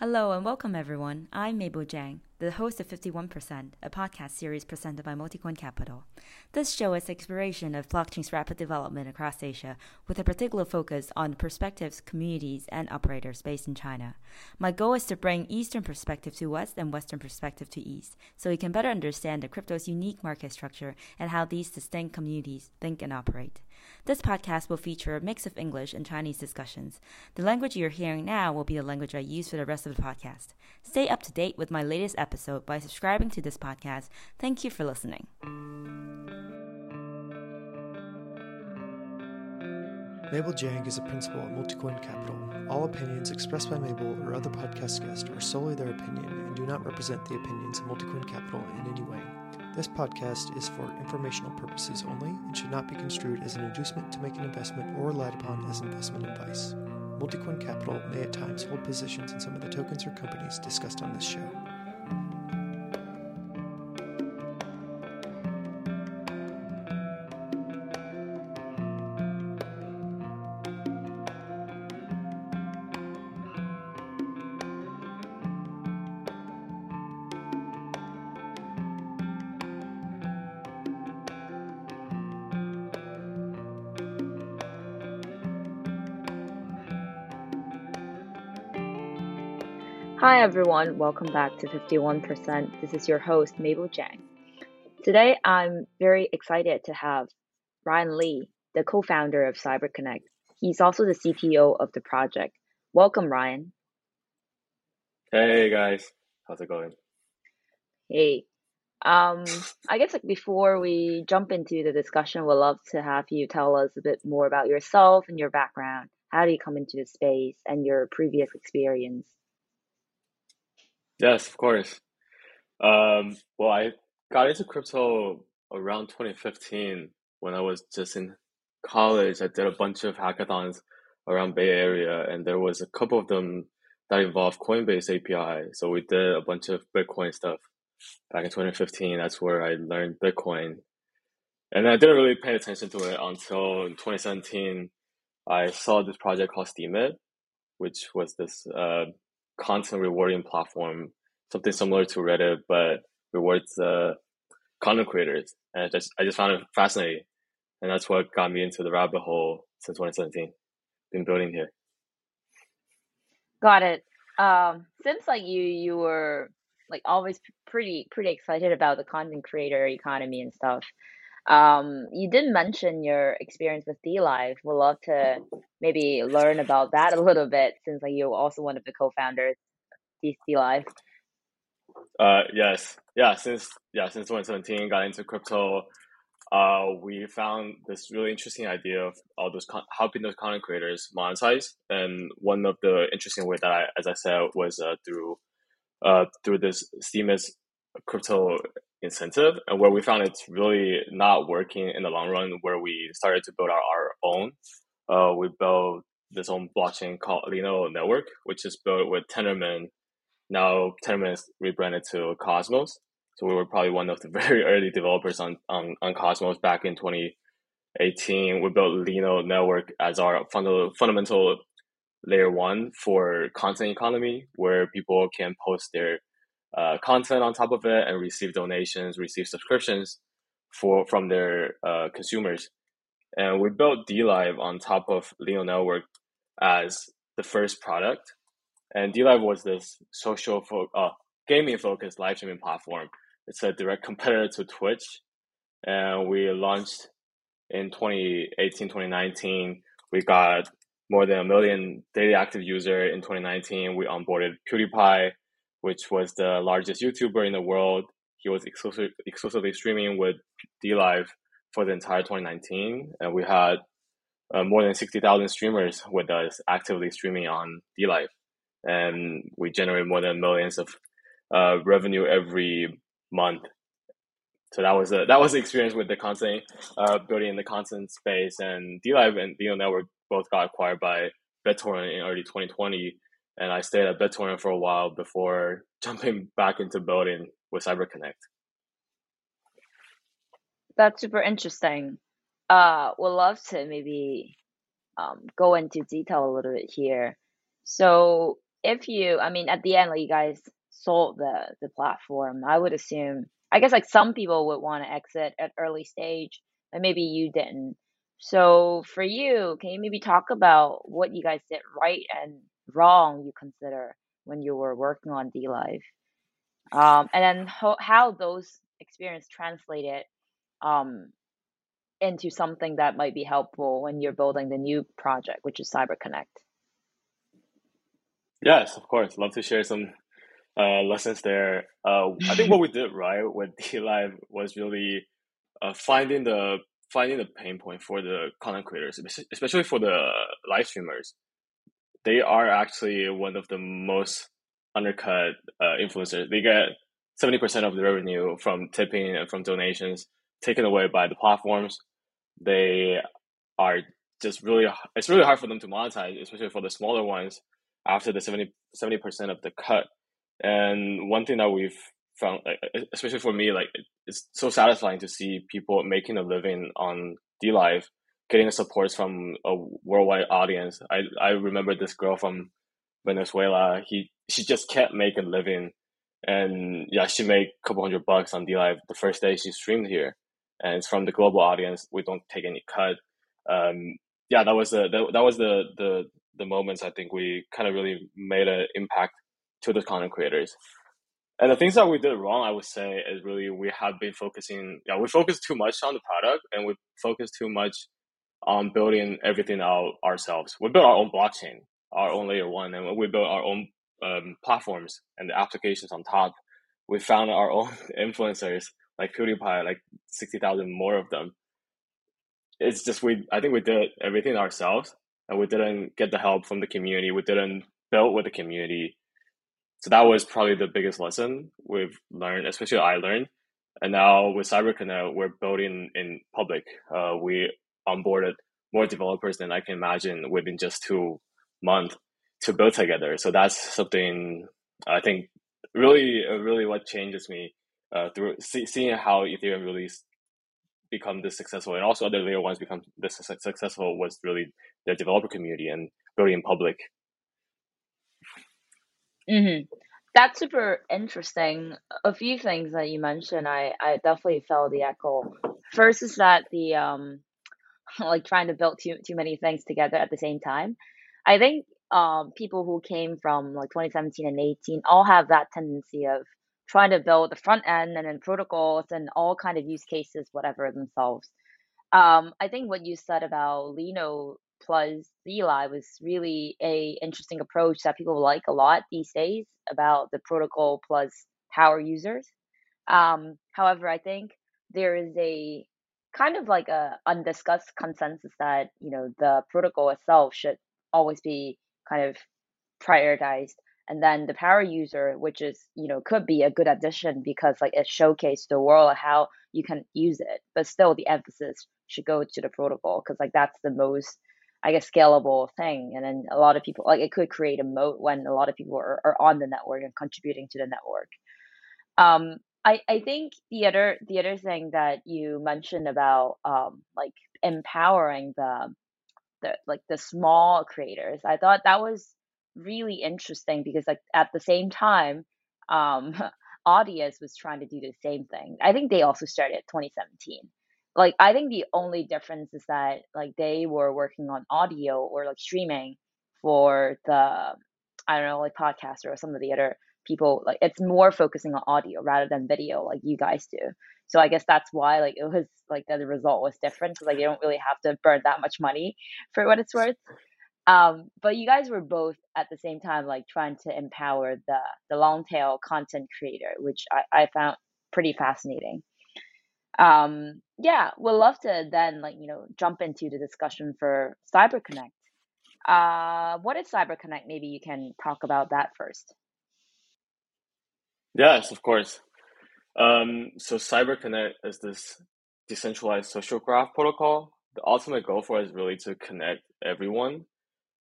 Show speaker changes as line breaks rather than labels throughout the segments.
Hello and welcome, everyone. I'm Mabel Jiang, the host of 51%, a podcast series presented by Multicoin Capital. This show is exploration of blockchain's rapid development across Asia, with a particular focus on perspectives, communities, and operators based in China. My goal is to bring Eastern perspective to West and Western perspective to East, so we can better understand the crypto's unique market structure and how these distinct communities think and operate. This podcast will feature a mix of English and Chinese discussions. The language you're hearing now will be the language I use for the rest of the podcast. Stay up to date with my latest episode by subscribing to this podcast. Thank you for listening.
Mabel Jiang is a principal at Multicoin Capital. All opinions expressed by Mabel or other podcast guests are solely their opinion and do not represent the opinions of Multicoin Capital in any way. This podcast is for informational purposes only and should not be construed as an inducement to make an investment or relied upon as investment advice. Multicoin Capital may at times hold positions in some of the tokens or companies discussed on this show.
Everyone, welcome back to 51%. This is your host, Mabel Jiang. Today I'm very excited to have Ryan Lee, the co founder of CyberConnect. He's also the CTO of the project. Welcome, Ryan.
Hey guys, how's it going?
Hey. Um, I guess like before we jump into the discussion, we'd love to have you tell us a bit more about yourself and your background. How do you come into the space and your previous experience?
Yes, of course. Um, well, I got into crypto around 2015 when I was just in college. I did a bunch of hackathons around Bay Area, and there was a couple of them that involved Coinbase API. So we did a bunch of Bitcoin stuff back in 2015. That's where I learned Bitcoin. And I didn't really pay attention to it until in 2017. I saw this project called Steemit, which was this uh, content rewarding platform, something similar to Reddit, but rewards uh, content creators. And I just I just found it fascinating, and that's what got me into the rabbit hole since 2017. Been building here.
Got it. Um, seems like you you were like always pretty pretty excited about the content creator economy and stuff. Um, you did mention your experience with DLive. We'd love to maybe learn about that a little bit since like you're also one of the co-founders of DLive.
Uh, yes, yeah. Since yeah, since 2017, got into crypto. Uh, we found this really interesting idea of all those con- helping those content creators monetize, and one of the interesting way that I, as I said, was uh, through uh, through this Steemit crypto incentive and where we found it's really not working in the long run where we started to build our, our own uh, we built this own blockchain called Lino Network, which is built with Tendermint. Now Tendermint is rebranded to Cosmos. So we were probably one of the very early developers on, on, on Cosmos back in 2018. We built Lino Network as our funda- fundamental layer one for content economy, where people can post their uh, content on top of it and receive donations, receive subscriptions for from their uh, consumers. And we built DLive on top of Lino Network as the first product. And DLive was this social, fo- uh, gaming focused live streaming platform. It's a direct competitor to Twitch. And we launched in 2018, 2019. We got more than a million daily active user in 2019. We onboarded PewDiePie which was the largest YouTuber in the world. He was exclusive, exclusively streaming with DLive for the entire 2019, and we had uh, more than 60,000 streamers with us actively streaming on DLive, and we generate more than millions of uh, revenue every month. So that was a, that was the experience with the content uh, building in the content space, and DLive and Lino Network both got acquired by BitTorrent in early 2020 and I stayed at BitTorrent for a while before jumping back into building with CyberConnect.
That's super interesting. Uh, would love to maybe um, go into detail a little bit here. So,
if you, I mean, at the end, like you guys sold the the platform, I would assume. I guess like some people would want to exit at early stage, but maybe you didn't. So for you, can you maybe talk about what you guys did right and wrong you consider when you were working on DLive? Um, and then how, how those experience translated um, into something that might be helpful when you're building the new project, which is CyberConnect.
Yes, of course. Love to share some uh, lessons there. Uh, I think what we did right with DLive was really uh, finding the finding the pain point for the content creators, especially for the live streamers. They are actually one of the most undercut uh, influencers. They get seventy percent of the revenue from tipping and from donations taken away by the platforms. They are just really it's really hard for them to monetize, especially for the smaller ones after the 70 percent of the cut. And one thing that we've found, especially for me, like it's so satisfying to see people making a living on DLive, getting supports from a worldwide audience. I I remember this girl from Venezuela. He she just can't make a living, and yeah, she made a couple hundred bucks on DLive the first day she streamed here, and it's from the global audience. We don't take any cut. Um, yeah, that was the, the that was the the the moments I think we kind of really made an impact to the content creators. And the things that we did wrong, I would say, is really we have been focusing. Yeah, we focused too much on the product, and we focused too much on building everything out ourselves. We built our own blockchain, our own layer one, and we built our own um, platforms and the applications on top. We found our own influencers like PewDiePie, like sixty thousand more of them. It's just we. I think we did everything ourselves, and we didn't get the help from the community. We didn't build with the community. So that was probably the biggest lesson we've learned, especially I learned. And now with CyberConnect, we're building in public. Uh, we onboarded more developers than I can imagine within just two months to build together. So that's something I think really, really what changes me uh, through see, seeing how Ethereum really become this successful and also other layer ones become this successful was really the developer community and building in public.
Mm-hmm. That's super interesting. A few things that you mentioned, I, I definitely felt the echo. First is that the um, like trying to build too too many things together at the same time. I think um people who came from like 2017 and 18 all have that tendency of trying to build the front end and then protocols and all kind of use cases, whatever themselves. Um, I think what you said about Lino plus DLive was really a interesting approach that people like a lot these days about the protocol plus power users. Um, however, I think there is a kind of like a undiscussed consensus that you know the protocol itself should always be kind of prioritized. And then the power user which is you know could be a good addition because like it showcased the world how you can use it but still the emphasis should go to the protocol because like that's the most i guess scalable thing. And then a lot of people like it could create a moat when a lot of people are, are on the network and contributing to the network. Um I, I think the other the other thing that you mentioned about um like empowering the the like the small creators i thought that was really interesting because like at the same time um audius was trying to do the same thing. I think they also started 2017 like i think the only difference is that like they were working on audio or like streaming for the i don't know like podcaster or some of the other people like it's more focusing on audio rather than video like you guys do so i guess that's why like it was like the result was different because like you don't really have to burn that much money for what it's worth um, but you guys were both at the same time like trying to empower the the long tail content creator, which I, I found pretty fascinating. Um, yeah, we'd love to then like you know jump into the discussion for CyberConnect. Uh, what is CyberConnect? Maybe you can talk about that first.
Yes, of course. Um, so CyberConnect is this decentralized social graph protocol. The ultimate goal for it is really to connect everyone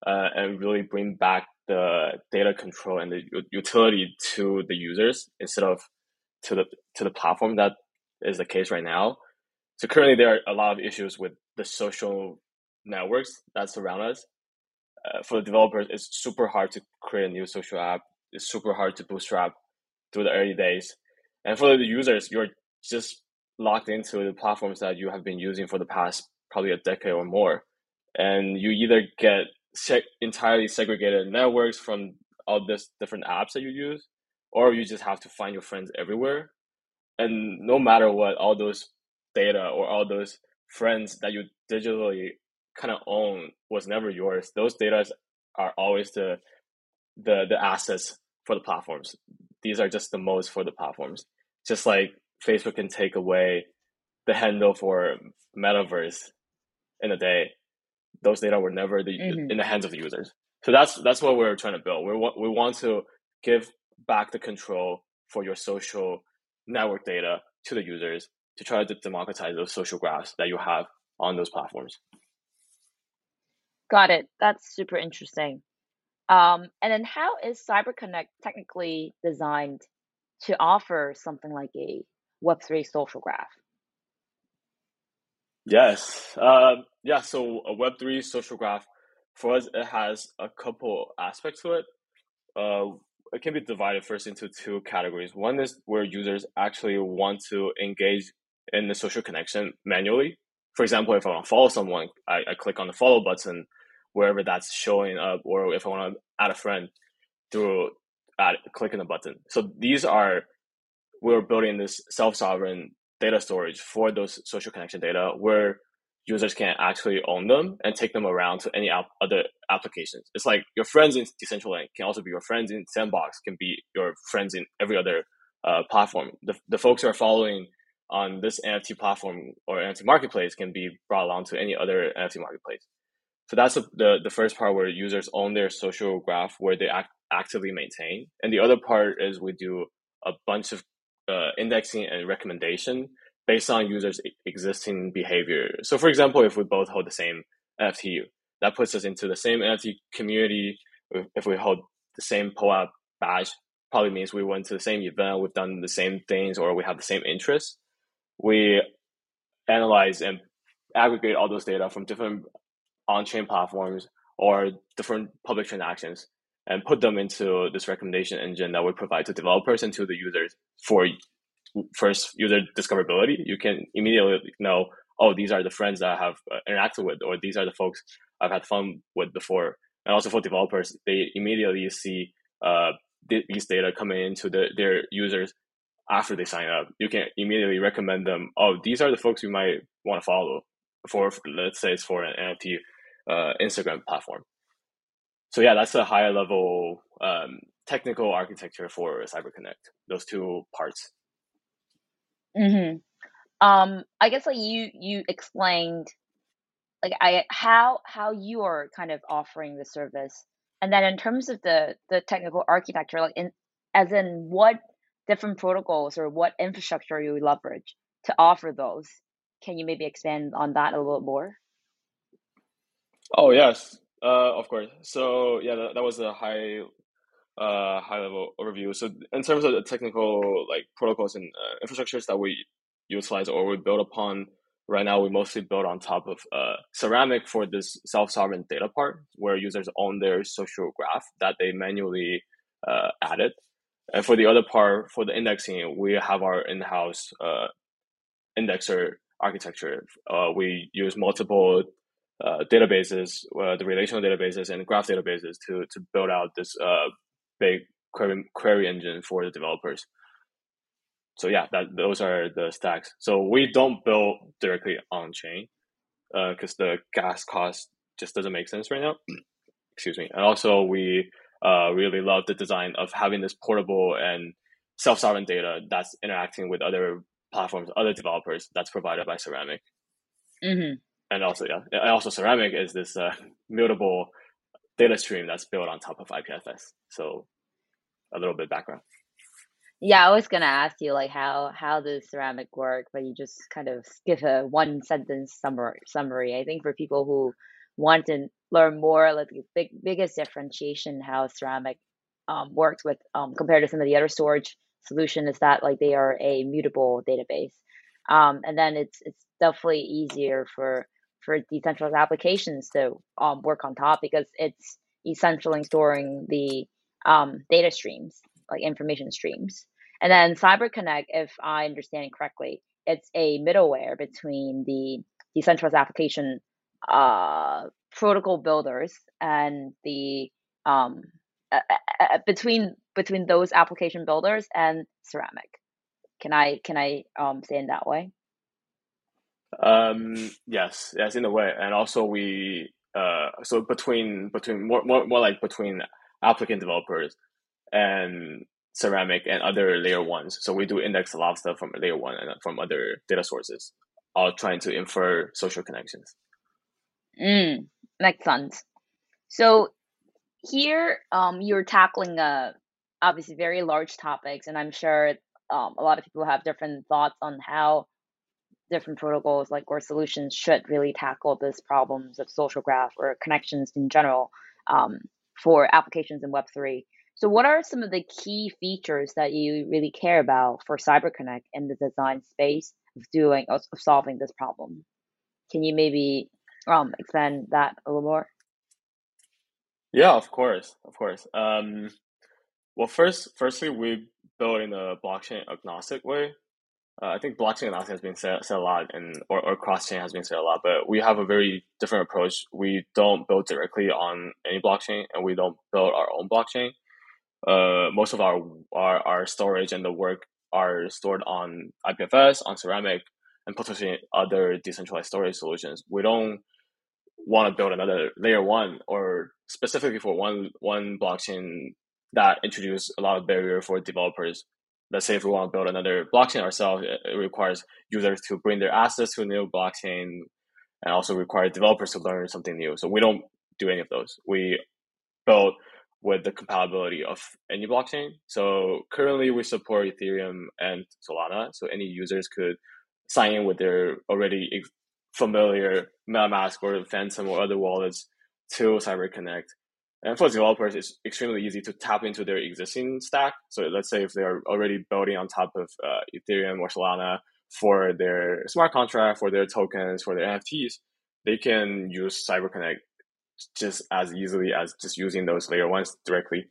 uh, and really bring back the data control and the utility to the users instead of to the to the platform that is the case right now. So currently there are a lot of issues with the social networks that surround us. uh, for the developers, it's super hard to create a new social app. It's super hard to bootstrap through the early days, and for the users, you're just locked into the platforms that you have been using for the past probably a decade or more, and you either get se- entirely segregated networks from all these different apps that you use, or you just have to find your friends everywhere. And no matter what, all those data or all those friends that you digitally kind of own was never yours. Those data are always the the the assets for the platforms. These are just the modes for the platforms. Just like Facebook can take away the handle for metaverse in a day, those data were never the, mm-hmm. in the hands of the users. So that's that's what we're trying to build. We want we want to give back the control for your social network data to the users to try to democratize those social graphs that you have on those platforms.
Got it. That's super interesting. Um, and then how is CyberConnect technically designed to offer something like a Web3 social graph?
Yes. Uh, yeah. So a Web3 social graph for us, it has a couple aspects to it. Uh, it can be divided first into two categories. One is where users actually want to engage in the social connection manually. For example, if I want to follow someone, I, I click on the follow button wherever that's showing up, or if I want to add a friend through add, clicking the button. So these are we're building this self sovereign data storage for those social connection data where users can actually own them and take them around to any other applications. It's like your friends in Decentraland can also be your friends in Sandbox, can be your friends in every other uh, platform. The, the folks who are following on this NFT platform or NFT marketplace can be brought along to any other NFT marketplace. So that's the, the first part where users own their social graph where they act, actively maintain. And the other part is we do a bunch of uh, indexing and recommendation based on users' existing behavior. So, for example, if we both hold the same NFT, that puts us into the same NFT community. If we hold the same POAP badge, probably means we went to the same event, we've done the same things, or we have the same interests. We analyze and aggregate all those data from different on-chain platforms or different public transactions and put them into this recommendation engine that we provide to developers and to the users for first user discoverability. You can immediately know, oh, these are the friends that I have uh, interacted with, or these are the folks I've had fun with before. And also for developers, they immediately see uh, these data coming into the, their users after they sign up. You can immediately recommend them, oh, these are the folks you might want to follow for, let's say it's for an NFT uh, Instagram platform. So yeah, that's a higher level um, technical architecture for CyberConnect. Those two parts.
Mm-hmm. Um, I guess like you you explained like I how how you are kind of offering the service, and then in terms of the the technical architecture, like in as in what different protocols or what infrastructure you leverage to offer those. Can you maybe expand on that a little more?
Oh yes, uh, of course. So yeah, that, that was a high uh, high level overview. So in terms of the technical like protocols and uh, infrastructures that we utilize or we build upon, right now we mostly build on top of uh, Ceramic for this self sovereign data part, where users own their social graph that they manually uh, added. And for the other part, for the indexing, we have our in house uh, indexer architecture. We use multiple uh, databases, uh, the relational databases and graph databases to to build out this uh, big query, query engine for the developers. So yeah, that those are the stacks. So we don't build directly on chain because uh, the gas cost just doesn't make sense right now. Excuse me. And also we uh, really love the design of having this portable and self sovereign data that's interacting with other platforms, other developers that's provided by Ceramic.
Mm-hmm
and also yeah, and also ceramic is this uh, mutable data stream that's built on top of IPFS. So a little bit background.
Yeah, I was gonna ask you like how how does ceramic work, but you just kind of give a one sentence summary. Summary. I think for people who want to learn more, like the big biggest differentiation how ceramic um, works with um, compared to some of the other storage solution is that like they are a mutable database, um, and then it's it's definitely easier for for decentralized applications to um, work on top because it's essentially storing the um, data streams, like information streams. And then CyberConnect, if I understand it correctly, it's a middleware between the decentralized application uh, protocol builders and the um, uh, uh, between between those application builders and Ceramic. Can I can I um, say in that way?
Um, yes, yes, in a way, and also we uh, so between between more, more more like between applicant developers and ceramic and other layer ones. So we do index a lot of stuff from layer one and from other data sources, all trying to infer social connections.
Mm, makes sense. So here, um, you're tackling uh, obviously very large topics, and I'm sure um, a lot of people have different thoughts on how different protocols like or solutions should really tackle these problems of social graph or connections in general um, for applications in Web3. So, what are some of the key features that you really care about for CyberConnect in the design space of doing of solving this problem? Can you maybe um, expand that a little more?
Yeah, of course, of course. Um, well, first, firstly, we build in a blockchain agnostic way. Uh, I think blockchain has been said, said a lot, and or, or cross chain has been said a lot. But we have a very different approach. We don't build directly on any blockchain, and we don't build our own blockchain uh, most of our, our our storage and the work are stored on IPFS, on Ceramic, and potentially other decentralized storage solutions. We don't want to build another layer one or specifically for one one blockchain that introduce a lot of barrier for developers. Let's say if we want to build another blockchain ourselves, it requires users to bring their assets to a new blockchain and also require developers to learn something new. So we don't do any of those. We build with the compatibility of any blockchain. So currently we support Ethereum and Solana. So any users could sign in with their already familiar MetaMask or Phantom or other wallets to CyberConnect. And for developers, it's extremely easy to tap into their existing stack. So let's say if they are already building on top of uh, Ethereum or Solana for their smart contract, for their tokens, for their NFTs, they can use CyberConnect just as easily as just using those layer ones directly.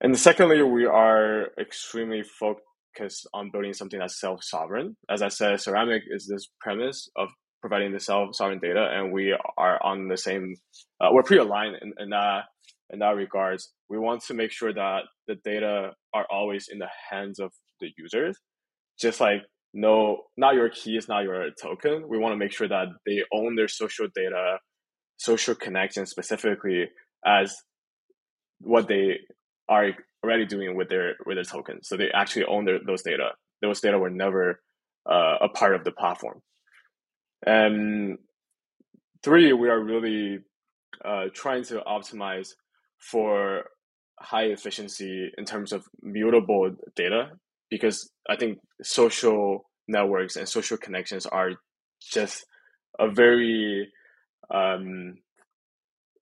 And secondly, we are extremely focused on building something that's self-sovereign. As I said, Ceramic is this premise of providing the self-sovereign data, and we are on the same. Uh, we're pre-aligned in, in that in that regards. We want to make sure that the data are always in the hands of the users, just like no, not your key is not your token. We want to make sure that they own their social data social connection specifically as what they are already doing with their with their tokens. So they actually own their, those data. Those data were never uh, a part of the platform. And three, we are really uh, trying to optimize for high efficiency in terms of mutable data because I think social networks and social connections are just a very um,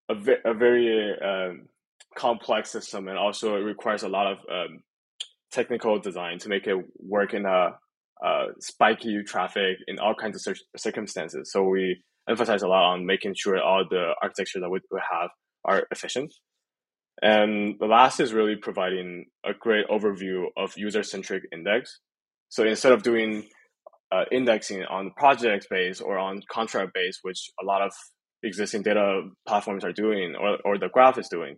a, ve- a very um, complex system and also it requires a lot of um, technical design to make it work in a, a spiky traffic in all kinds of cir- circumstances. So we emphasize a lot on making sure all the architecture that we, we have are efficient. And the last is really providing a great overview of user centric index. So instead of doing uh, indexing on project base or on contract base, which a lot of existing data platforms are doing or, or the graph is doing.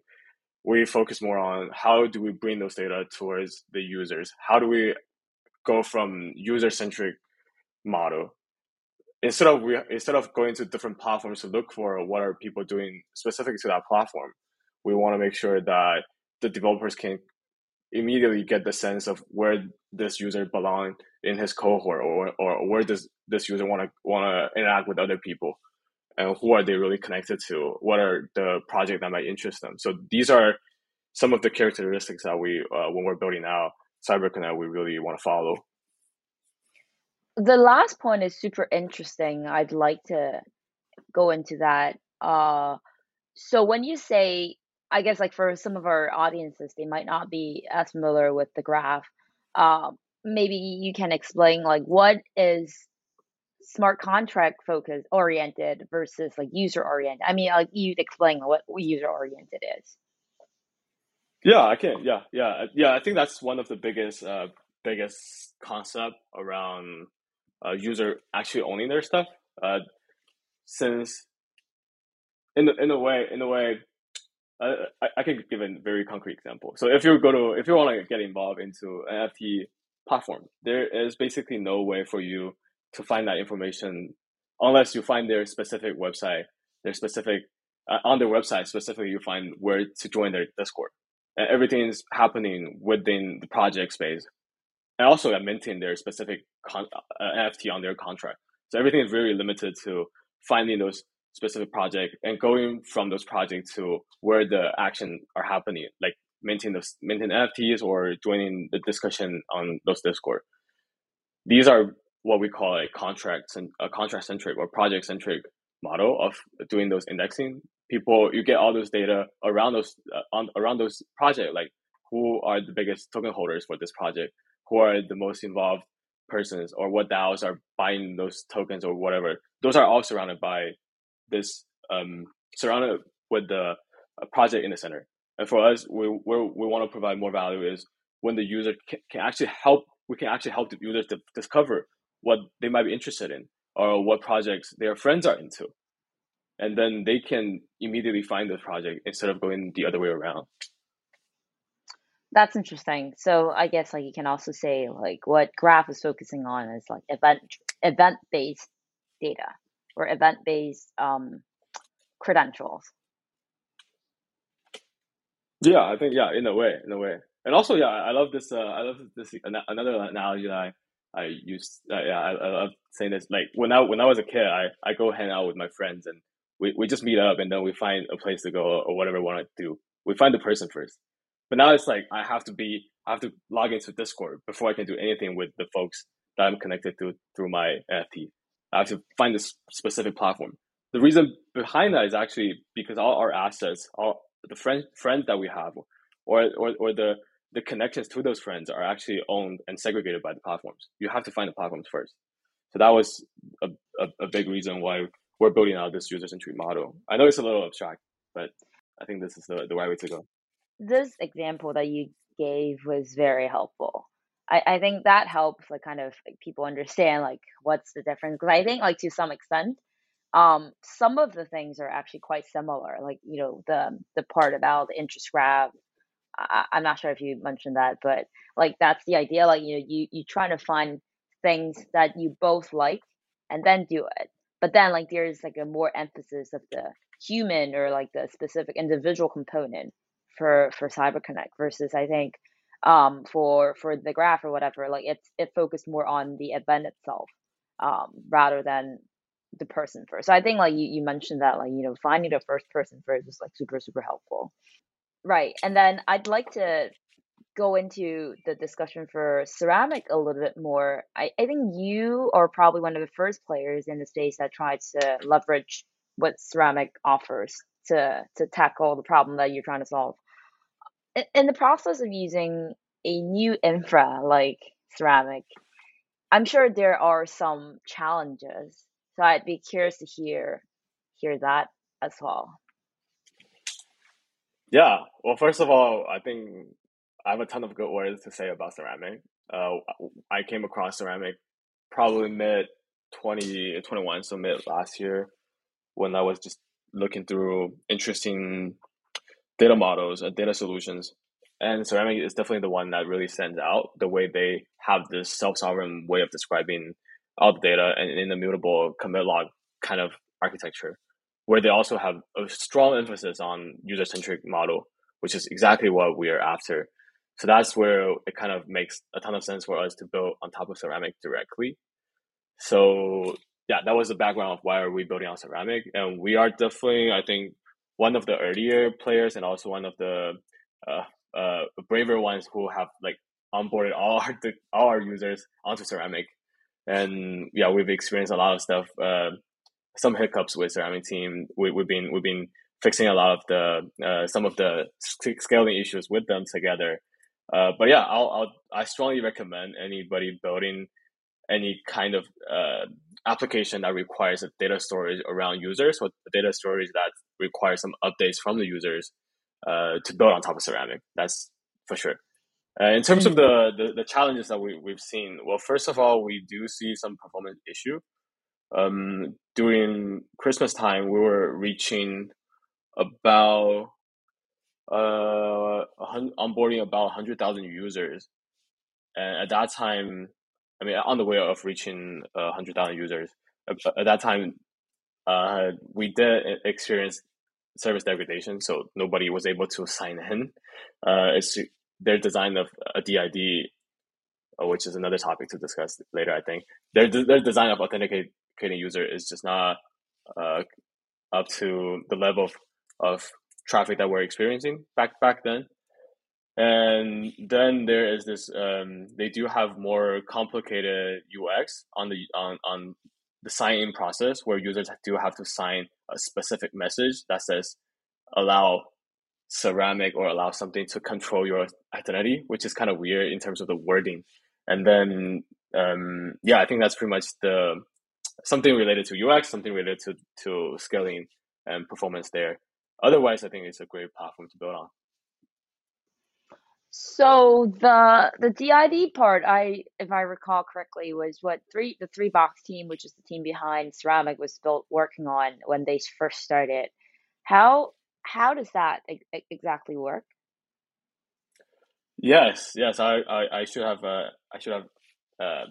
We focus more on how do we bring those data towards the users? How do we go from user centric model instead of we instead of going to different platforms to look for what are people doing specific to that platform, we want to make sure that the developers can immediately get the sense of where this user belong in his cohort or, or where does this user want to want to interact with other people and who are they really connected to? What are the project that might interest them? So these are some of the characteristics that we, uh, when we're building out CyberConnect, we really want to follow.
The last point is super interesting. I'd like to go into that. Uh, so when you say, I guess like for some of our audiences, they might not be as familiar with the graph. Uh, maybe you can explain like what is smart contract focus oriented versus like user oriented? I mean, like you explain what user oriented is.
Yeah, I can. Yeah, yeah, yeah. I think that's one of the biggest, uh, biggest concept around uh, user actually owning their stuff. Uh, since in the, in a way, in a way, uh, I, I can give a very concrete example. So if you go to if you want to get involved into an NFT platform, there is basically no way for you to find that information unless you find their specific website, their specific uh, on their website specifically you find where to join their Discord. And everything is happening within the project space, and also I maintain their specific con- uh, NFT on their contract. So everything is very limited to finding those specific project and going from those projects to where the action are happening, like maintain those maintain NFTs or joining the discussion on those Discord. These are what we call a contract a contract centric or project centric model of doing those indexing. People, you get all those data around those uh, on around those project, like who are the biggest token holders for this project, who are the most involved persons, or what DAOs are buying those tokens or whatever. Those are all surrounded by this um, surrounded with the project in the center. And for us, we we we want to provide more value is when the user can, can actually help. We can actually help the users to discover what they might be interested in or what projects their friends are into, and then they can immediately find the project instead of going the other way around.
That's interesting. So I guess like you can also say like what Graph is focusing on is like event event based data or event based um, credentials.
Yeah, I think yeah, in a way, in a way, and also yeah, I love this. Uh, I love this another analogy that I I use. Uh, yeah, I, I love saying this. Like when I when I was a kid, I I go hang out with my friends and we, we just meet up and then we find a place to go or whatever we want to do. We find the person first. But now it's like I have to be I have to log into Discord before I can do anything with the folks that I'm connected to through my NFT. I have to find this specific platform. The reason behind that is actually because all our assets, all the friend, friends that we have, or, or, or the, the connections to those friends are actually owned and segregated by the platforms. You have to find the platforms first. So that was a, a, a big reason why we're building out this user centric model. I know it's a little abstract, but I think this is the, the right way to go.
This example that you gave was very helpful. I, I think that helps like kind of like, people understand like what's the difference because I think like to some extent um some of the things are actually quite similar like you know the the part about the interest graph. I, i'm not sure if you mentioned that but like that's the idea like you know you you trying to find things that you both like and then do it but then like there's like a more emphasis of the human or like the specific individual component for for cyberconnect versus i think um, for for the graph or whatever. Like it's it focused more on the event itself um, rather than the person first. So I think like you, you mentioned that like you know finding the first person first is like super super helpful. Right, and then I'd like to go into the discussion for ceramic a little bit more. I, I think you are probably one of the first players in the space that tries to leverage what ceramic offers to to tackle the problem that you're trying to solve in the process of using a new infra like ceramic, I'm sure there are some challenges. So I'd be curious to hear hear that as well.
Yeah. Well, first of all, I think I have a ton of good words to say about ceramic. Uh, I came across ceramic probably mid 2021, so mid last year, when I was just looking through interesting data models and data solutions. And ceramic is definitely the one that really stands out the way they have this self-sovereign way of describing all the data and in the mutable commit log kind of architecture, where they also have a strong emphasis on user-centric model, which is exactly what we are after. So that's where it kind of makes a ton of sense for us to build on top of ceramic directly. So yeah, that was the background of why are we building on ceramic, and we are definitely, I think, one of the earlier players and also one of the uh, uh, braver ones who have like onboarded all our all our users onto Ceramic, and yeah, we've experienced a lot of stuff. Uh, some hiccups with Ceramic team. We, we've been we've been fixing a lot of the uh, some of the scaling issues with them together. Uh, but yeah, I'll, I'll I strongly recommend anybody building any kind of uh, application that requires a data storage around users or data storage that requires some updates from the users uh, to build on top of ceramic. That's for sure. Uh, in terms of the, the, the challenges that we, we've seen well first of all we do see some performance issue. Um, during christmas time we were reaching about uh, onboarding about 100000 users and at that time I mean, on the way of reaching uh, 100,000 users, at that time, uh, we did experience service degradation, so nobody was able to sign in. Uh, it's their design of a DID, uh, which is another topic to discuss later. I think their their design of authenticating user is just not uh, up to the level of, of traffic that we're experiencing back back then. And then there is this um, they do have more complicated ux on the on, on the sign in process where users do have to sign a specific message that says allow ceramic or allow something to control your identity which is kind of weird in terms of the wording. And then um, yeah i think that's pretty much the something related to ux something related to to scaling and performance there otherwise i think it's a great platform to build on
so the the DID part, I if I recall correctly, was what three the three box team, which is the team behind Ceramic, was built working on when they first started. How how does that e- exactly work?
Yes, yes, I, I, I should have uh, I should have uh,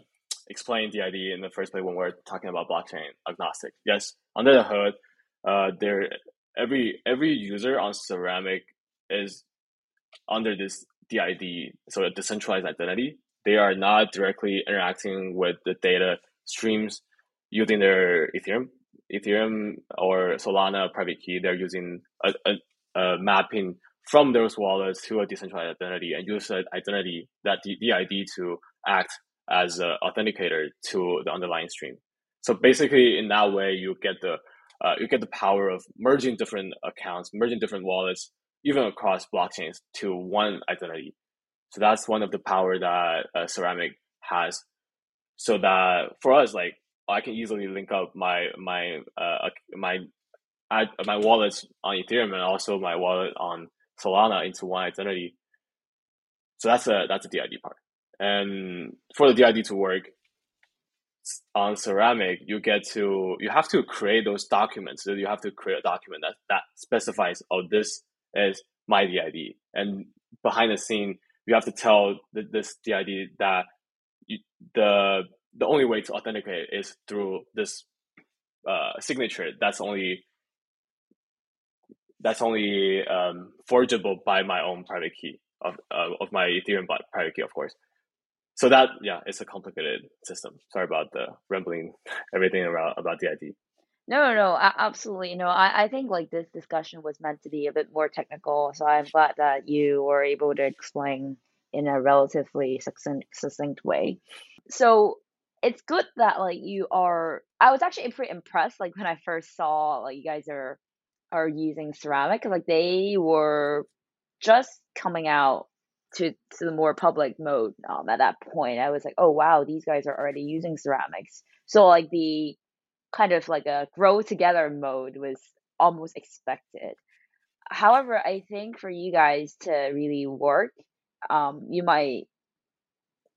explained DID in the first place when we're talking about blockchain agnostic. Yes, under the hood, uh, there every every user on Ceramic is under this DID, so a decentralized identity. They are not directly interacting with the data streams using their Ethereum, Ethereum or Solana private key. They're using a, a, a mapping from those wallets to a decentralized identity and use that identity, that DID to act as an authenticator to the underlying stream. So basically, in that way, you get the uh, you get the power of merging different accounts, merging different wallets, even across blockchains to one identity. So that's one of the power that uh, Ceramic has. So that for us, like I can easily link up my my uh, my my wallets on Ethereum and also my wallet on Solana into one identity. So that's a that's a DID part. And for the DID to work on Ceramic, you get to you have to create those documents. So you have to create a document that that specifies oh this is my DID. And behind the scene, you have to tell the, this DID that you, the the only way to authenticate is through this uh, signature. That's only that's only um, forgeable by my own private key of uh, of my Ethereum private key, of course. So that yeah, it's a complicated system. Sorry about the rambling everything around about DID.
No, no, no, absolutely. No, I, I think like this discussion was meant to be a bit more technical, so I'm glad that you were able to explain in a relatively succinct, succinct way. So it's good that like you are. I was actually pretty impressed like when I first saw like you guys are are using ceramic like they were just coming out to to the more public mode um, at that point. I was like, oh wow, these guys are already using ceramics. So like the kind of like a grow together mode was almost expected. However, I think for you guys to really work, um, you might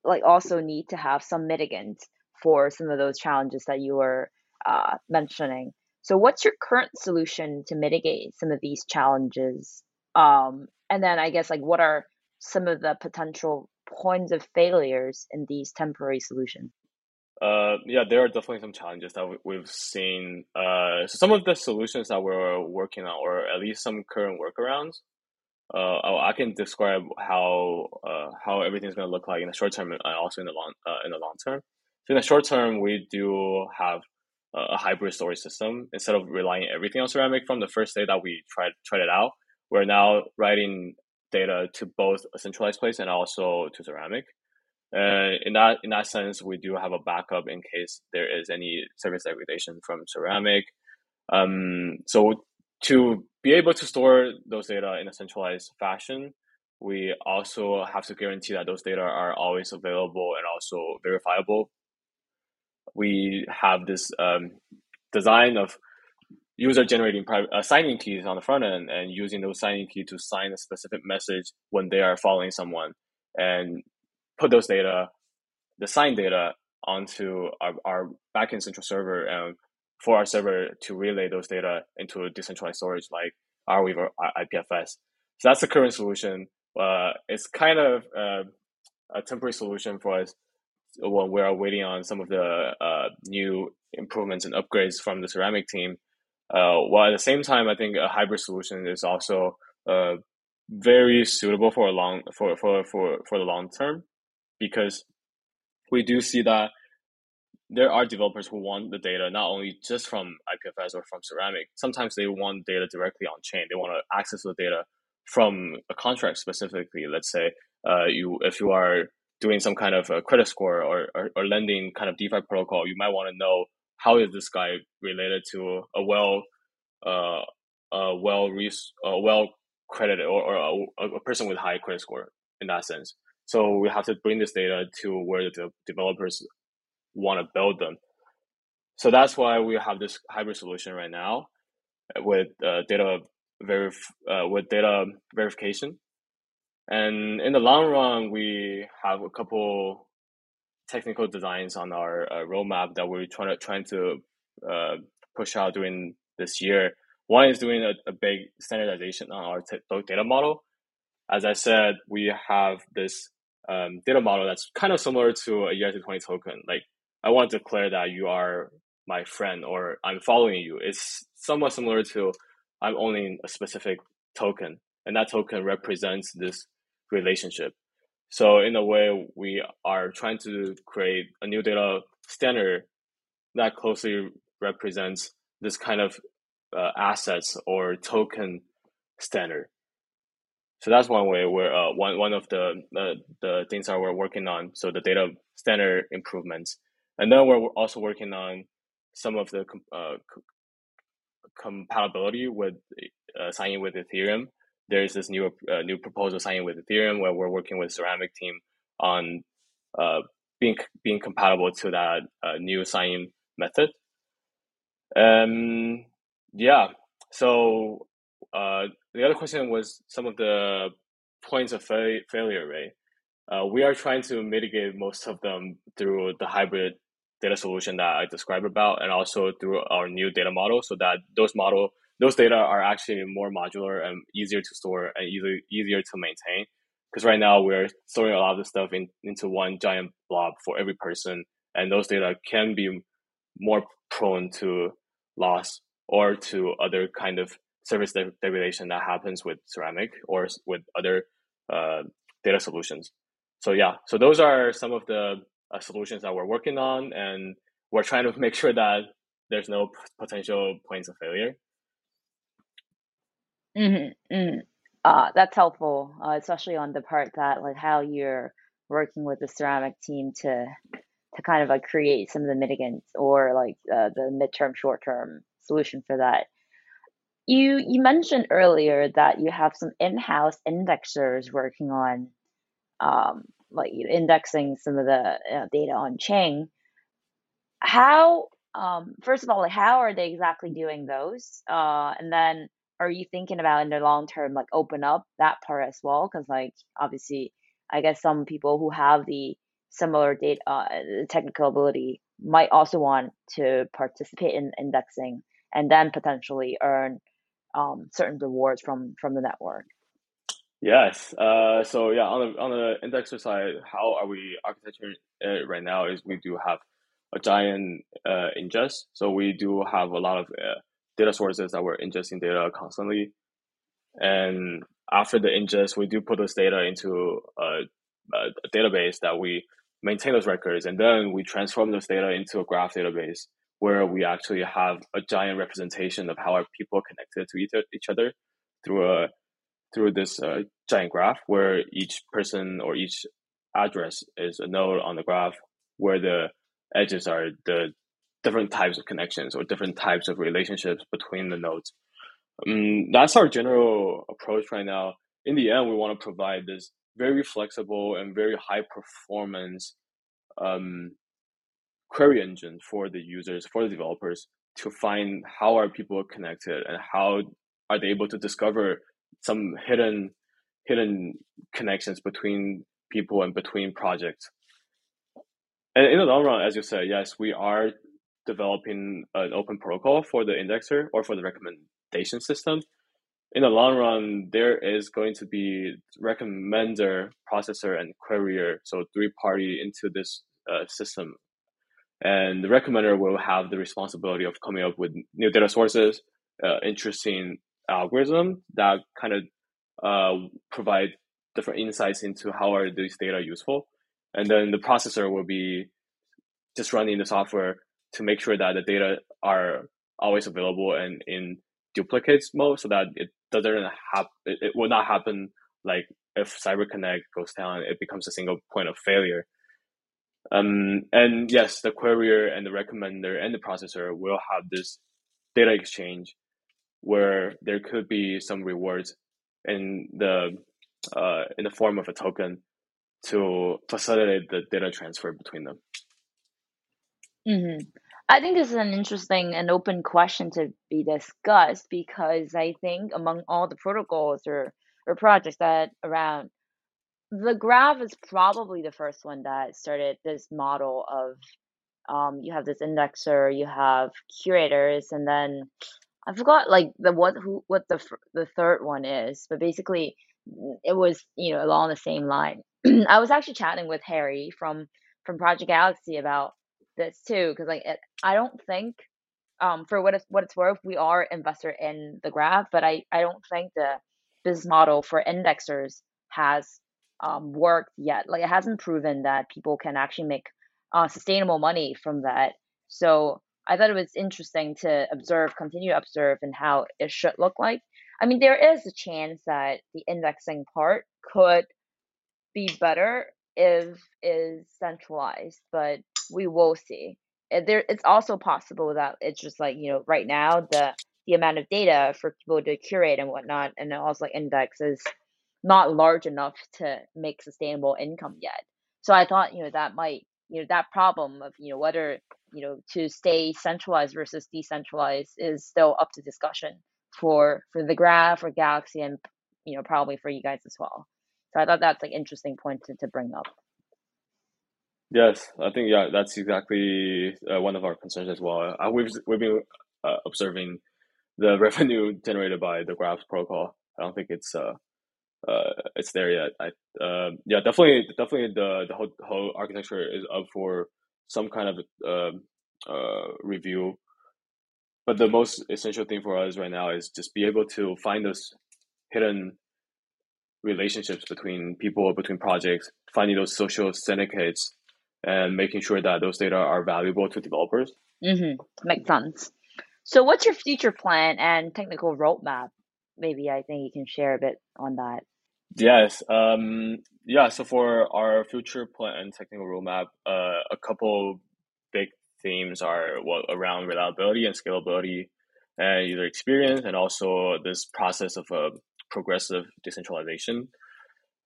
like also need to have some mitigant for some of those challenges that you were uh, mentioning. So, what's your current solution to mitigate some of these challenges? Um, and then, I guess, like, what are some of the potential points of failures in these temporary solutions?
Uh, yeah, there are definitely some challenges that we've seen. Uh, so some of the solutions that we're working on, or at least some current workarounds, uh, I can describe how uh, how everything's going to look like in the short term and also in the long uh, in the long term. So in the short term, we do have a hybrid storage system instead of relying everything on ceramic from the first day that we tried tried it out. We're now writing data to both a centralized place and also to ceramic. In that in that sense, we do have a backup in case there is any service degradation from ceramic. Um, so to be able to store those data in a centralized fashion, we also have to guarantee that those data are always available and also verifiable. we have this um, design of user generating private uh, signing keys on the front end and using those signing keys to sign a specific message when they are following someone and put those data, the signed data, onto our, our backend central server and for our server to relay those data into a decentralized storage like Arweave or IPFS. So that's the current solution. Uh, it's kind of uh, a temporary solution for us when we are waiting on some of the uh, new improvements and upgrades from the ceramic team. Uh, while at the same time, I think a hybrid solution is also uh, very suitable for a long for, for, for, for the long term because we do see that there are developers who want the data not only just from IPFS or from Ceramic. Sometimes they want data directly on chain. They want to access the data from a contract specifically. Let's say uh, you if you are doing some kind of a credit score or, or, or lending kind of DeFi protocol, you might want to know how is this guy related to a well uh, a well a well credited or, or a, a, person with high credit score in that sense. So we have to bring this data to where the developers want to build them. So that's why we have this hybrid solution right now with uh, data verif- uh, with data verification. And in the long run, we have a couple technical designs on our uh, roadmap that we're trying to trying to uh, push out during this year. One is doing a, a big standardization on our t- data model. As I said, we have this um, data model that's kind of similar to a ERC20 token. Like I want to declare that you are my friend or I'm following you. It's somewhat similar to I'm owning a specific token, and that token represents this relationship. So in a way, we are trying to create a new data standard that closely represents this kind of uh, assets or token standard. So that's one way where uh, one one of the uh, the things that we're working on. So the data standard improvements and then we're also working on some of the uh, compatibility with uh, signing with Ethereum. There's this new uh, new proposal signing with Ethereum where we're working with Ceramic team on uh, being being compatible to that uh, new signing method. Um, yeah. So uh, the other question was some of the points of fa- failure, right? Uh, we are trying to mitigate most of them through the hybrid data solution that I described about, and also through our new data model, so that those model those data are actually more modular and easier to store and easier easier to maintain. Because right now we're storing a lot of the stuff in, into one giant blob for every person, and those data can be more prone to loss or to other kind of service degradation that happens with ceramic or with other uh, data solutions. So yeah, so those are some of the uh, solutions that we're working on, and we're trying to make sure that there's no potential points of failure.
Mm-hmm, mm-hmm. Uh, that's helpful, uh, especially on the part that like how you're working with the ceramic team to to kind of like create some of the mitigants or like uh, the midterm, short term solution for that. You you mentioned earlier that you have some in house indexers working on um, like indexing some of the uh, data on chain. How, um, first of all, like how are they exactly doing those? Uh, and then are you thinking about in the long term, like open up that part as well? Because like obviously, I guess some people who have the similar data uh, technical ability might also want to participate in indexing and then potentially earn um, certain rewards from from the network.
Yes. Uh, so yeah, on the on the indexer side, how are we architecture it right now? Is we do have a giant uh, ingest. So we do have a lot of uh, data sources that we're ingesting data constantly, and after the ingest, we do put those data into a, a database that we maintain those records, and then we transform those data into a graph database where we actually have a giant representation of how our people connected to each, each other through a through this uh, giant graph where each person or each address is a node on the graph where the edges are the different types of connections or different types of relationships between the nodes. Um, that's our general approach right now. In the end, we want to provide this very flexible and very high performance um, query engine for the users, for the developers to find how are people connected and how are they able to discover some hidden hidden connections between people and between projects. And in the long run, as you said, yes, we are developing an open protocol for the indexer or for the recommendation system. In the long run, there is going to be recommender, processor, and querier, so three party into this uh, system. And the recommender will have the responsibility of coming up with new data sources, uh, interesting algorithm that kind of uh, provide different insights into how are these data useful. And then the processor will be just running the software to make sure that the data are always available and in duplicates mode so that it doesn't happen it, it will not happen like if CyberConnect goes down, it becomes a single point of failure. Um, and yes, the querier and the recommender and the processor will have this data exchange where there could be some rewards in the uh, in the form of a token to facilitate the data transfer between them.
Mm-hmm. I think this is an interesting and open question to be discussed because I think among all the protocols or, or projects that around, the graph is probably the first one that started this model of um, you have this indexer, you have curators, and then I forgot like the what who what the the third one is, but basically it was you know along the same line. I was actually chatting with Harry from from Project Galaxy about this too because like it, I don't think um for what it's what it's worth we are investor in the graph, but I I don't think the business model for indexers has um worked yet. Like it hasn't proven that people can actually make uh, sustainable money from that. So I thought it was interesting to observe, continue to observe, and how it should look like. I mean, there is a chance that the indexing part could be better if is centralized, but we will see. There, it's also possible that it's just like you know, right now the the amount of data for people to curate and whatnot, and also like index is not large enough to make sustainable income yet. So I thought you know that might you know that problem of you know whether you know to stay centralized versus decentralized is still up to discussion for for the graph or galaxy and you know probably for you guys as well so i thought that's like interesting point to, to bring up
yes i think yeah that's exactly uh, one of our concerns as well uh, we've we've been uh, observing the revenue generated by the graphs protocol i don't think it's uh uh, it's there yet. I uh, yeah, definitely, definitely the the whole whole architecture is up for some kind of uh, uh, review. But the most essential thing for us right now is just be able to find those hidden relationships between people, between projects, finding those social syndicates, and making sure that those data are valuable to developers.
Mm-hmm. Makes sense. So, what's your future plan and technical roadmap? Maybe I think you can share a bit on that.
Yes. Um, yeah. So for our future plan and technical roadmap, uh, a couple big themes are well, around reliability and scalability and user experience, and also this process of a progressive decentralization.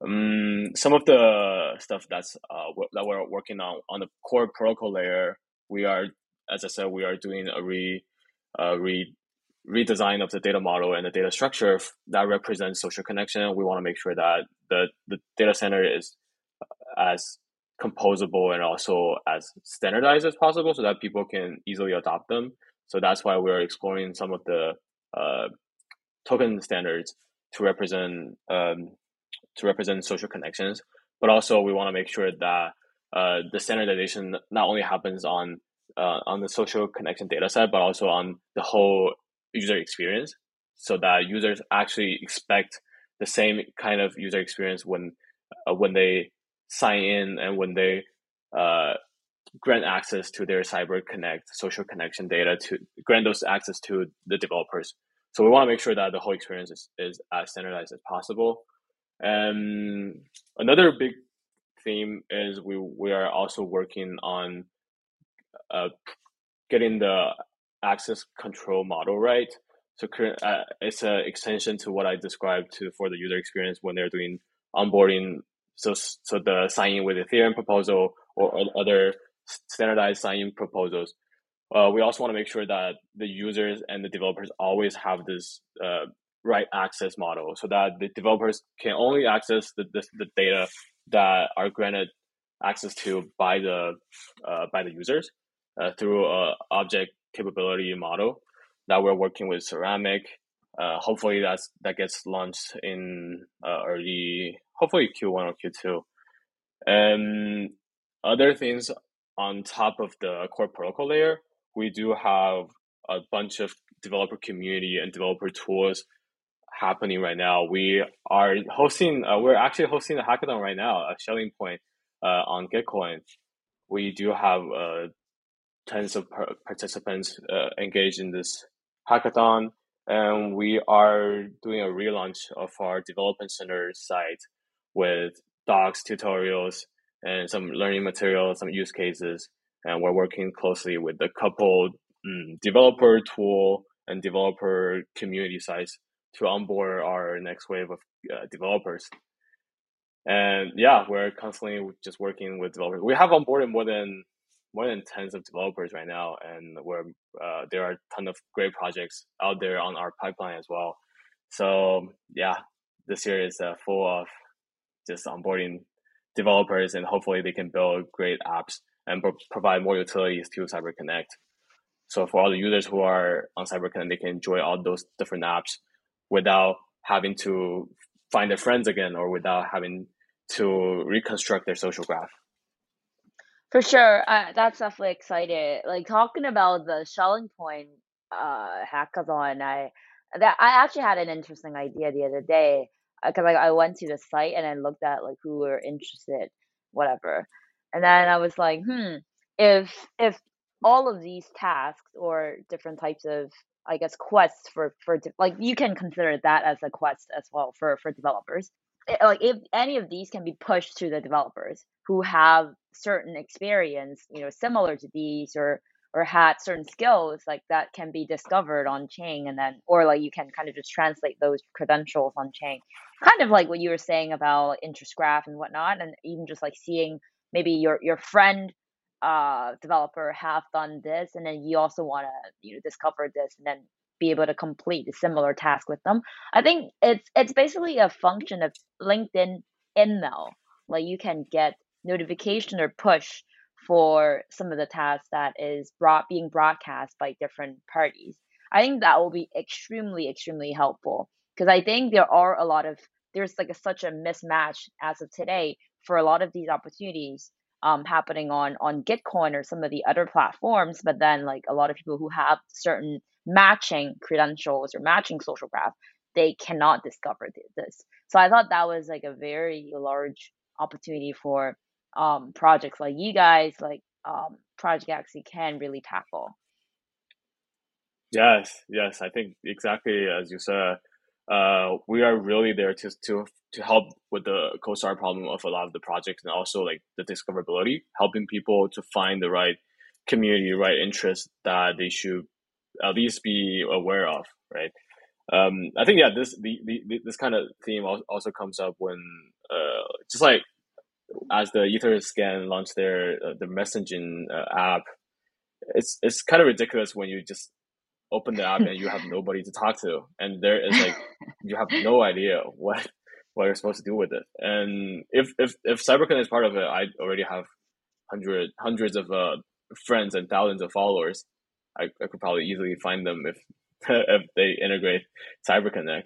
Um, some of the stuff that's uh, that we're working on on the core protocol layer, we are, as I said, we are doing a re uh, re redesign of the data model and the data structure that represents social connection. We want to make sure that the, the data center is uh, as composable and also as standardized as possible so that people can easily adopt them. So that's why we're exploring some of the uh, token standards to represent um, to represent social connections. But also we want to make sure that uh, the standardization not only happens on uh, on the social connection data set, but also on the whole user experience so that users actually expect the same kind of user experience when uh, when they sign in and when they uh, grant access to their cyber connect social connection data to grant those access to the developers so we want to make sure that the whole experience is, is as standardized as possible and another big theme is we we are also working on uh, getting the access control model right. So uh, it's an extension to what I described to for the user experience when they're doing onboarding. So so the signing with Ethereum proposal or other standardized sign-in proposals. Uh, we also want to make sure that the users and the developers always have this uh, right access model so that the developers can only access the, the, the data that are granted access to by the uh, by the users uh, through a object capability model that we're working with ceramic. Uh, hopefully that's that gets launched in uh, early hopefully q1 or q2 and other things on top of the core protocol layer we do have a bunch of developer community and developer tools happening right now. We are hosting, uh, we're actually hosting a hackathon right now, a Schelling Point uh, on Gitcoin. We do have uh, tens of par- participants uh, engaged in this hackathon, and we are doing a relaunch of our development center site with docs, tutorials, and some learning materials, some use cases. And we're working closely with a couple um, developer tool and developer community sites to onboard our next wave of uh, developers. And yeah, we're constantly just working with developers. We have onboarded more than more than tens of developers right now, and we're uh, there are a ton of great projects out there on our pipeline as well. So yeah, this year is uh, full of just onboarding developers, and hopefully they can build great apps and pro- provide more utilities to CyberConnect. So for all the users who are on CyberConnect, they can enjoy all those different apps without having to find their friends again or without having to reconstruct their social graph.
For sure, uh, that's definitely exciting. Like talking about the Schelling Point uh, hackathon, I that I actually had an interesting idea the other day because uh, like I went to the site and I looked at like who were interested, whatever, and then I was like, hmm, if if all of these tasks or different types of I guess quests for for like you can consider that as a quest as well for for developers. It, like if any of these can be pushed to the developers who have certain experience, you know, similar to these or or had certain skills like that can be discovered on chain and then or like you can kind of just translate those credentials on chain kind of like what you were saying about interest graph and whatnot and even just like seeing maybe your your friend uh, developer have done this, and then you also want to you know discover this and then be able to complete a similar task with them. I think it's it's basically a function of LinkedIn email. Like you can get notification or push for some of the tasks that is brought being broadcast by different parties. I think that will be extremely extremely helpful because I think there are a lot of there's like a, such a mismatch as of today for a lot of these opportunities um, happening on on Gitcoin or some of the other platforms, but then like a lot of people who have certain matching credentials or matching social graph, they cannot discover this. So I thought that was like a very large opportunity for um, projects like you guys, like um, Project Galaxy, can really tackle.
Yes, yes, I think exactly as you said uh, we are really there to to to help with the cold start problem of a lot of the projects and also like the discoverability, helping people to find the right community, right interest that they should at least be aware of, right? Um, I think yeah, this the, the this kind of theme also comes up when uh, just like as the Etherscan launched their uh, the messaging uh, app, it's it's kind of ridiculous when you just open the app and you have nobody to talk to, and there is like you have no idea what what you're supposed to do with it. And if if if CyberConnect is part of it, I already have hundred hundreds of uh, friends and thousands of followers. I, I could probably easily find them if if they integrate CyberConnect.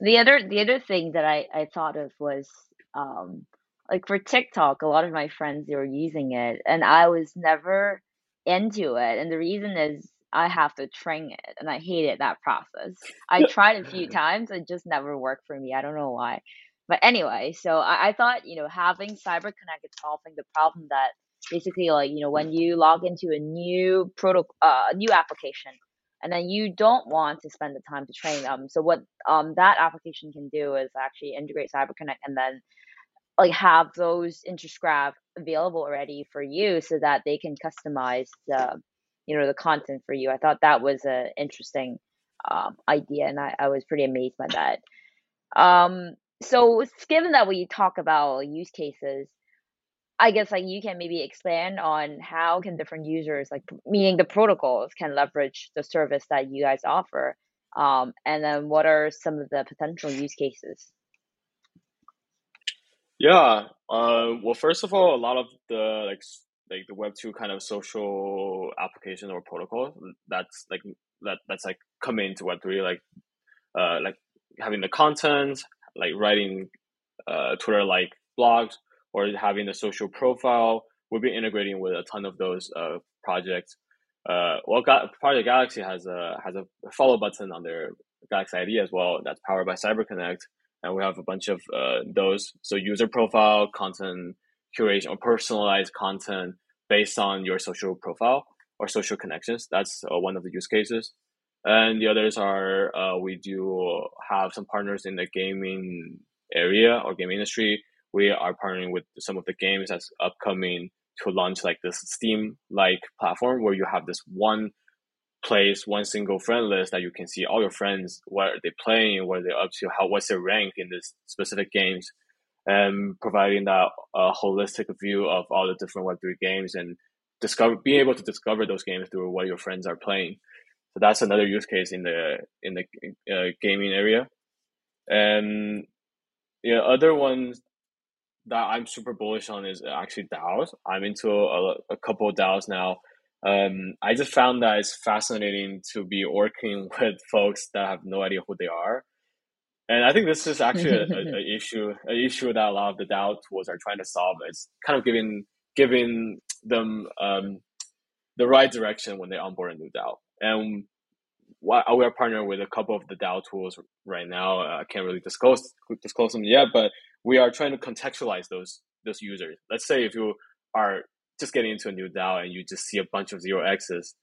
The other the other thing that I, I thought of was um, like for TikTok, a lot of my friends they were using it, and I was never into it. And the reason is I have to train it, and I hated that process. I tried a few times, it just never worked for me. I don't know why. But anyway, so I, I thought, you know, having CyberConnect is solving the problem that basically, like, you know, when you log into a new protocol, uh, new application, and then you don't want to spend the time to train them. So what um that application can do is actually integrate CyberConnect and then like have those interest graph available already for you so that they can customize the you know the content for you i thought that was an interesting um, idea and I, I was pretty amazed by that um, so given that we talk about use cases I guess like you can maybe expand on how can different users like meaning the protocols can leverage the service that you guys offer, um, and then what are some of the potential use cases?
Yeah. Uh, well, first of all, a lot of the like like the Web two kind of social application or protocol that's like that that's like coming into Web three, like uh, like having the content, like writing uh, Twitter like blogs or having a social profile. we'll be integrating with a ton of those uh, projects. Uh, well, Project Galaxy has a has a follow button on their Galaxy ID as well. That's powered by CyberConnect, and we have a bunch of uh, those. So user profile, content curation, or personalized content based on your social profile or social connections. That's uh, one of the use cases. And the others are uh, we do have some partners in the gaming area or game industry. We are partnering with some of the games that's upcoming to launch like this Steam like platform where you have this one place, one single friend list that you can see all your friends, what are they playing, what are they up to, how what's their rank in this specific games, and providing that uh, holistic view of all the different Web3 games and discover being able to discover those games through what your friends are playing. So that's another use case in the in the uh, gaming area, and yeah, other ones that I'm super bullish on is actually DAOs. I'm into a, a couple of DAOs now. Um, I just found that it's fascinating to be working with folks that have no idea who they are and I think this is actually a, a, a, issue, an issue that a lot of the DAO tools are trying to solve. It's kind of giving giving them um, the right direction when they onboard a new DAO. And what, we are partnering with a couple of the DAO tools right now. I can't really disclose disclose them yet, but we are trying to contextualize those those users. Let's say if you are just getting into a new DAO and you just see a bunch of zero X's,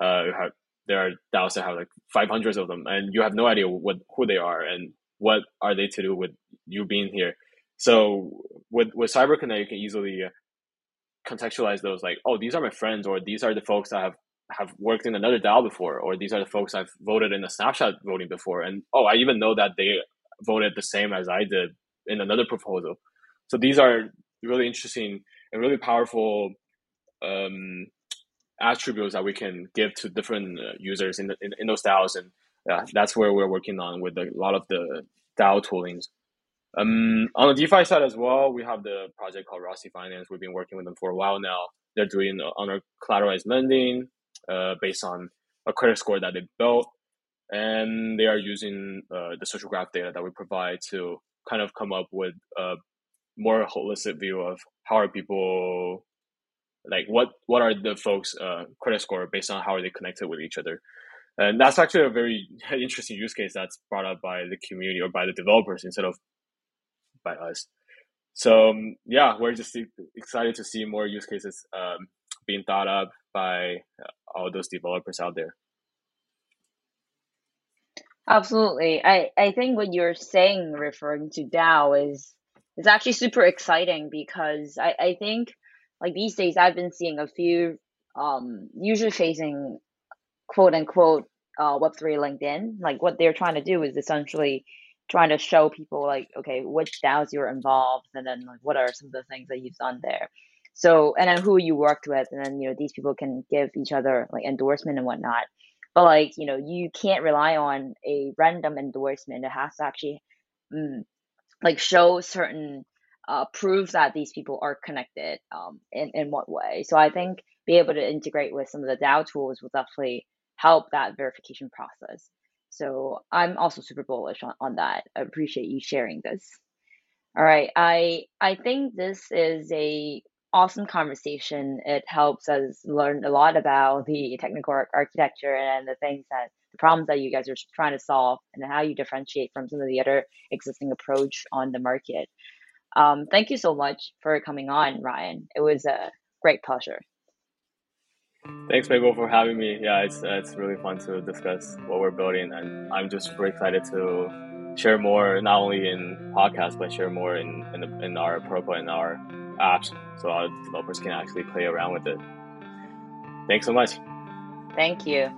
uh, have, there are DAOs that have like 500 of them, and you have no idea what who they are and what are they to do with you being here. So with with CyberConnect, you can easily contextualize those like, oh, these are my friends, or these are the folks that have have worked in another DAO before, or these are the folks I've voted in a snapshot voting before, and oh, I even know that they voted the same as I did in another proposal. So these are really interesting and really powerful um, attributes that we can give to different uh, users in, the, in, in those DAOs, and yeah, that's where we're working on with a lot of the DAO toolings. Um, on the DeFi side as well, we have the project called Roci Finance. We've been working with them for a while now. They're doing on our collateralized lending uh, based on a credit score that they built, and they are using uh, the social graph data that we provide to kind of come up with a more holistic view of how are people like what what are the folks uh, credit score based on how are they connected with each other? And that's actually a very interesting use case that's brought up by the community or by the developers instead of by us. So um, yeah we're just excited to see more use cases um, being thought up by uh, all those developers out there.
Absolutely. I i think what you're saying referring to dao is is actually super exciting because i i think like these days I've been seeing a few um user facing quote unquote uh web3 LinkedIn. Like what they're trying to do is essentially trying to show people like okay which DAOs you're involved and then like what are some of the things that you've done there. So and then who you worked with and then you know these people can give each other like endorsement and whatnot. But like you know you can't rely on a random endorsement. It has to actually mm, like show certain uh, proves that these people are connected um, in, in what way. So I think be able to integrate with some of the DAO tools will definitely help that verification process. So I'm also super bullish on, on that. I appreciate you sharing this. All right. I I think this is a awesome conversation. It helps us learn a lot about the technical architecture and the things that the problems that you guys are trying to solve and how you differentiate from some of the other existing approach on the market. Um, thank you so much for coming on, Ryan. It was a great pleasure.
Thanks, Mabel, for having me. Yeah, it's it's really fun to discuss what we're building, and I'm just super excited to share more, not only in podcasts, but share more in in, the, in our protocol and our apps, so our developers can actually play around with it. Thanks so much.
Thank you.